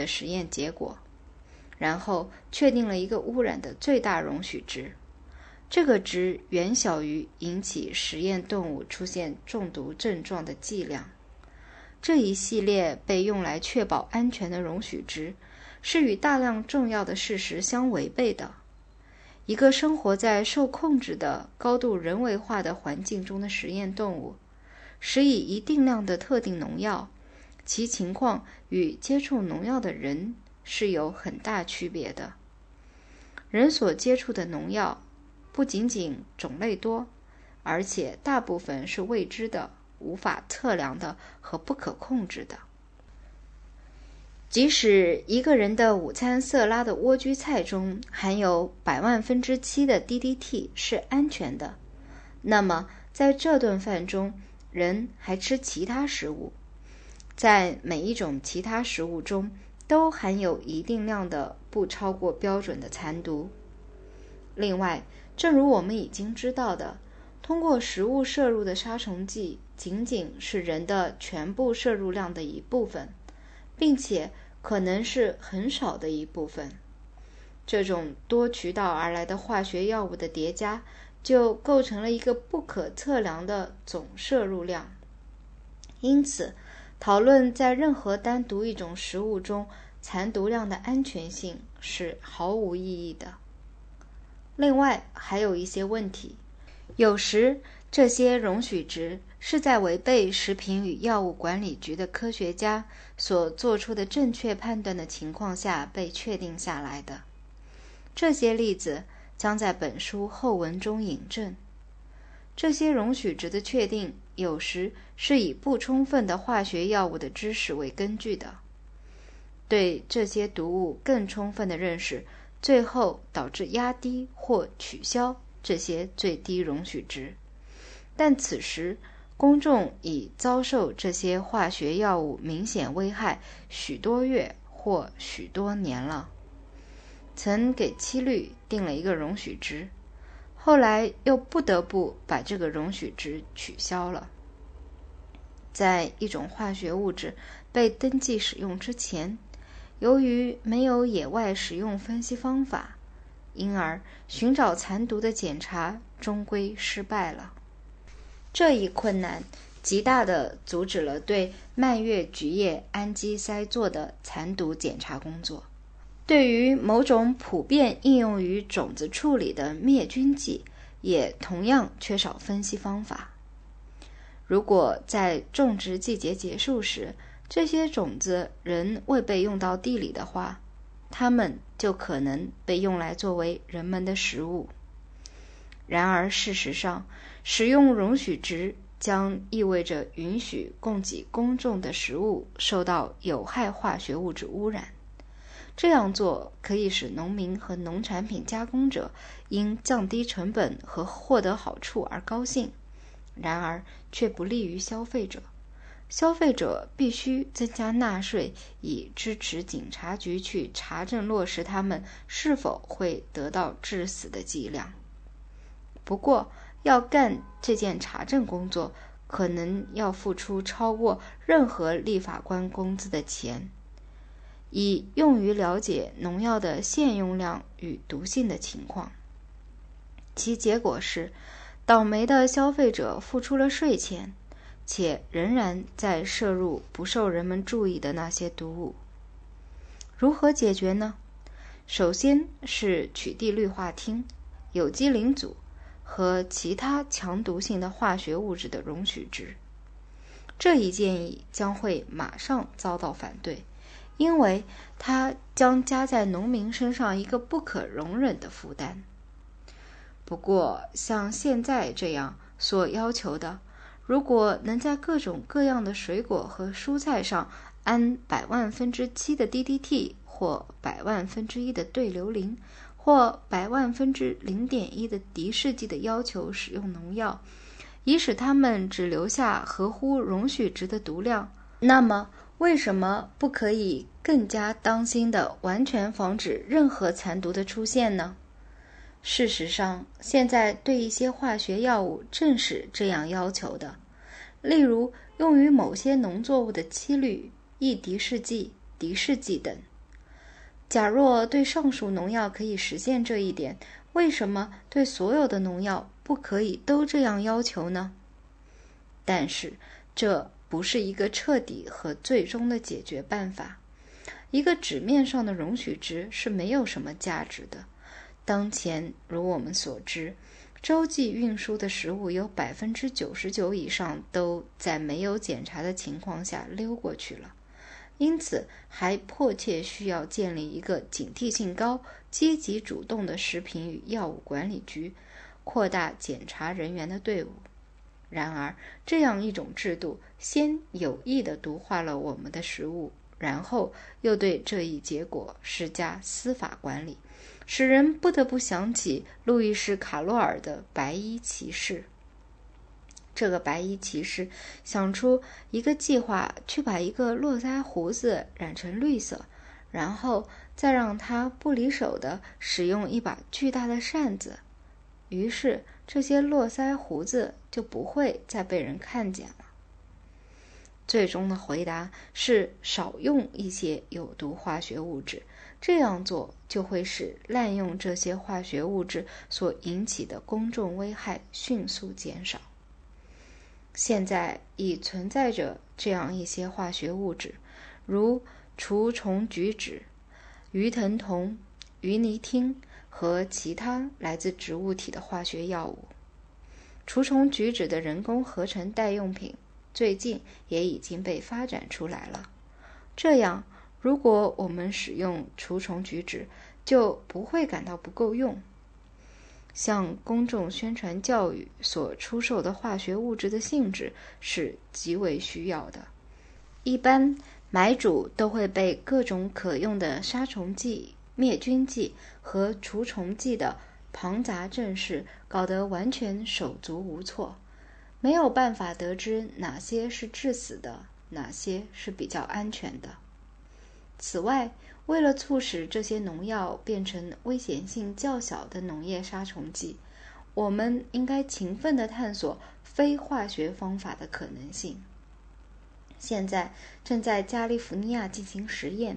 的实验结果，然后确定了一个污染的最大容许值。这个值远小于引起实验动物出现中毒症状的剂量。这一系列被用来确保安全的容许值，是与大量重要的事实相违背的。一个生活在受控制的、高度人为化的环境中的实验动物，使以一定量的特定农药，其情况与接触农药的人是有很大区别的。人所接触的农药不仅仅种类多，而且大部分是未知的。无法测量的和不可控制的。即使一个人的午餐色拉的莴苣菜中含有百万分之七的 DDT 是安全的，那么在这顿饭中，人还吃其他食物，在每一种其他食物中都含有一定量的不超过标准的残毒。另外，正如我们已经知道的，通过食物摄入的杀虫剂。仅仅是人的全部摄入量的一部分，并且可能是很少的一部分。这种多渠道而来的化学药物的叠加，就构成了一个不可测量的总摄入量。因此，讨论在任何单独一种食物中残毒量的安全性是毫无意义的。另外，还有一些问题，有时这些容许值。是在违背食品与药物管理局的科学家所做出的正确判断的情况下被确定下来的。这些例子将在本书后文中引证。这些容许值的确定有时是以不充分的化学药物的知识为根据的。对这些毒物更充分的认识，最后导致压低或取消这些最低容许值。但此时。公众已遭受这些化学药物明显危害许多月或许多年了，曾给七氯定了一个容许值，后来又不得不把这个容许值取消了。在一种化学物质被登记使用之前，由于没有野外使用分析方法，因而寻找残毒的检查终归失败了。这一困难极大地阻止了对蔓越菊叶氨基噻唑的残毒检查工作。对于某种普遍应用于种子处理的灭菌剂，也同样缺少分析方法。如果在种植季节结束时，这些种子仍未被用到地里的话，它们就可能被用来作为人们的食物。然而，事实上，使用容许值将意味着允许供给公众的食物受到有害化学物质污染。这样做可以使农民和农产品加工者因降低成本和获得好处而高兴，然而却不利于消费者。消费者必须增加纳税以支持警察局去查证落实他们是否会得到致死的剂量。不过，要干这件查证工作，可能要付出超过任何立法官工资的钱，以用于了解农药的现用量与毒性的情况。其结果是，倒霉的消费者付出了税钱，且仍然在摄入不受人们注意的那些毒物。如何解决呢？首先是取缔氯化烃、有机磷组。和其他强毒性的化学物质的容许值，这一建议将会马上遭到反对，因为它将加在农民身上一个不可容忍的负担。不过，像现在这样所要求的，如果能在各种各样的水果和蔬菜上安百万分之七的 DDT 或百万分之一的对硫磷。或百万分之零点一的敌视剂的要求使用农药，以使它们只留下合乎容许值的毒量。那么，为什么不可以更加当心的完全防止任何残毒的出现呢？事实上，现在对一些化学药物正是这样要求的，例如用于某些农作物的七氯、异敌视剂、敌视剂等。假若对上述农药可以实现这一点，为什么对所有的农药不可以都这样要求呢？但是这不是一个彻底和最终的解决办法。一个纸面上的容许值是没有什么价值的。当前，如我们所知，洲际运输的食物有百分之九十九以上都在没有检查的情况下溜过去了。因此，还迫切需要建立一个警惕性高、积极主动的食品与药物管理局，扩大检查人员的队伍。然而，这样一种制度，先有意地毒化了我们的食物，然后又对这一结果施加司法管理，使人不得不想起路易斯·卡洛尔的白衣骑士。这个白衣骑士想出一个计划，去把一个络腮胡子染成绿色，然后再让他不离手的使用一把巨大的扇子，于是这些络腮胡子就不会再被人看见了。最终的回答是少用一些有毒化学物质，这样做就会使滥用这些化学物质所引起的公众危害迅速减少。现在已存在着这样一些化学物质，如除虫菊酯、鱼藤酮、鱼泥烃和其他来自植物体的化学药物。除虫菊酯的人工合成代用品最近也已经被发展出来了。这样，如果我们使用除虫菊酯，就不会感到不够用。向公众宣传教育所出售的化学物质的性质是极为需要的。一般买主都会被各种可用的杀虫剂、灭菌剂和除虫剂的庞杂阵势搞得完全手足无措，没有办法得知哪些是致死的，哪些是比较安全的。此外，为了促使这些农药变成危险性较小的农业杀虫剂，我们应该勤奋地探索非化学方法的可能性。现在正在加利福尼亚进行实验，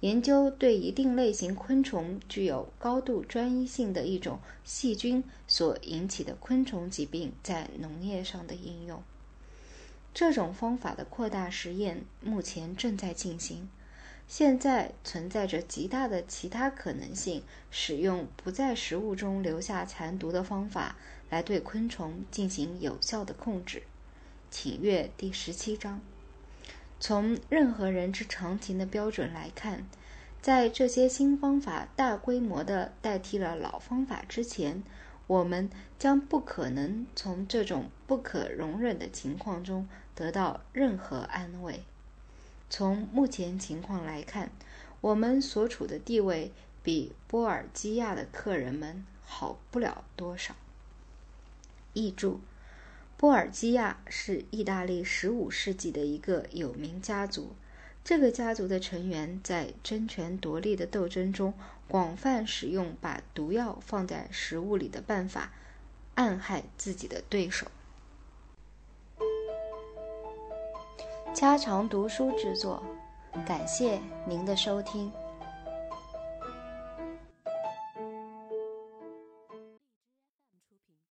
研究对一定类型昆虫具有高度专一性的一种细菌所引起的昆虫疾病在农业上的应用。这种方法的扩大实验目前正在进行。现在存在着极大的其他可能性，使用不在食物中留下残毒的方法来对昆虫进行有效的控制。请阅第十七章。从任何人之常情的标准来看，在这些新方法大规模地代替了老方法之前，我们将不可能从这种不可容忍的情况中得到任何安慰。从目前情况来看，我们所处的地位比波尔基亚的客人们好不了多少。译注：波尔基亚是意大利15世纪的一个有名家族。这个家族的成员在争权夺利的斗争中，广泛使用把毒药放在食物里的办法，暗害自己的对手。家常读书制作，感谢您的收听。